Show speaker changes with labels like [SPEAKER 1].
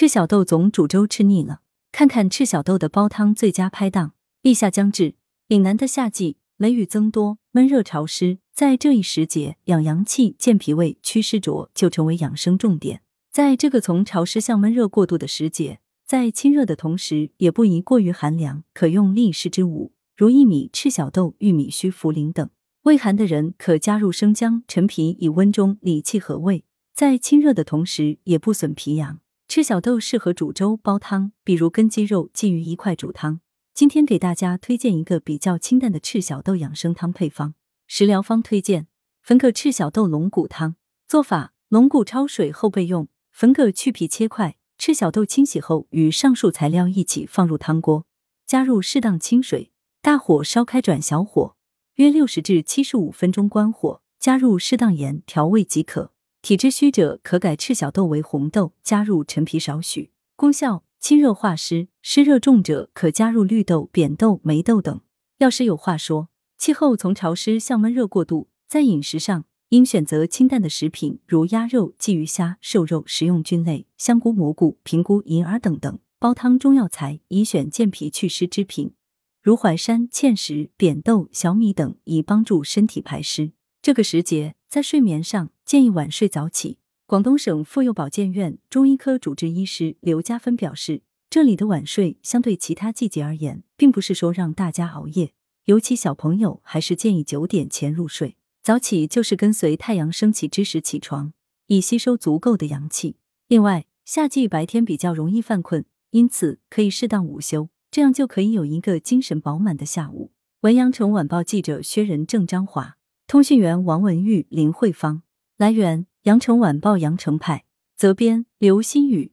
[SPEAKER 1] 赤小豆总煮粥吃腻了，看看赤小豆的煲汤最佳拍档。立夏将至，岭南的夏季雷雨增多，闷热潮湿，在这一时节，养阳气、健脾胃、祛湿浊就成为养生重点。在这个从潮湿向闷热过渡的时节，在清热的同时，也不宜过于寒凉，可用利湿之物，如薏米、赤小豆、玉米须、茯苓等。胃寒的人可加入生姜、陈皮，以温中理气和胃，在清热的同时，也不损脾阳。赤小豆适合煮粥、煲汤，比如跟鸡肉、鲫鱼一块煮汤。今天给大家推荐一个比较清淡的赤小豆养生汤配方。食疗方推荐：粉葛赤小豆龙骨汤。做法：龙骨焯水后备用，粉葛去皮切块，赤小豆清洗后与上述材料一起放入汤锅，加入适当清水，大火烧开转小火，约六十至七十五分钟关火，加入适当盐调味即可。体质虚者可改赤小豆为红豆，加入陈皮少许。功效：清热化湿。湿热重者可加入绿豆、扁豆、霉豆等。药师有话说：气候从潮湿向闷热过渡，在饮食上应选择清淡的食品，如鸭肉、鲫鱼虾、瘦肉，食用菌类，香菇、蘑菇、平菇、银耳等等。煲汤中药材宜选健脾祛湿之品，如淮山、芡实、扁豆、小米等，以帮助身体排湿。这个时节，在睡眠上建议晚睡早起。广东省妇幼保健院中医科主治医师刘家芬表示，这里的晚睡相对其他季节而言，并不是说让大家熬夜，尤其小朋友还是建议九点前入睡。早起就是跟随太阳升起之时起床，以吸收足够的阳气。另外，夏季白天比较容易犯困，因此可以适当午休，这样就可以有一个精神饱满的下午。文阳城晚报记者薛仁正、张华。通讯员王文玉、林慧芳，来源：羊城晚报羊城派，责编：刘新宇。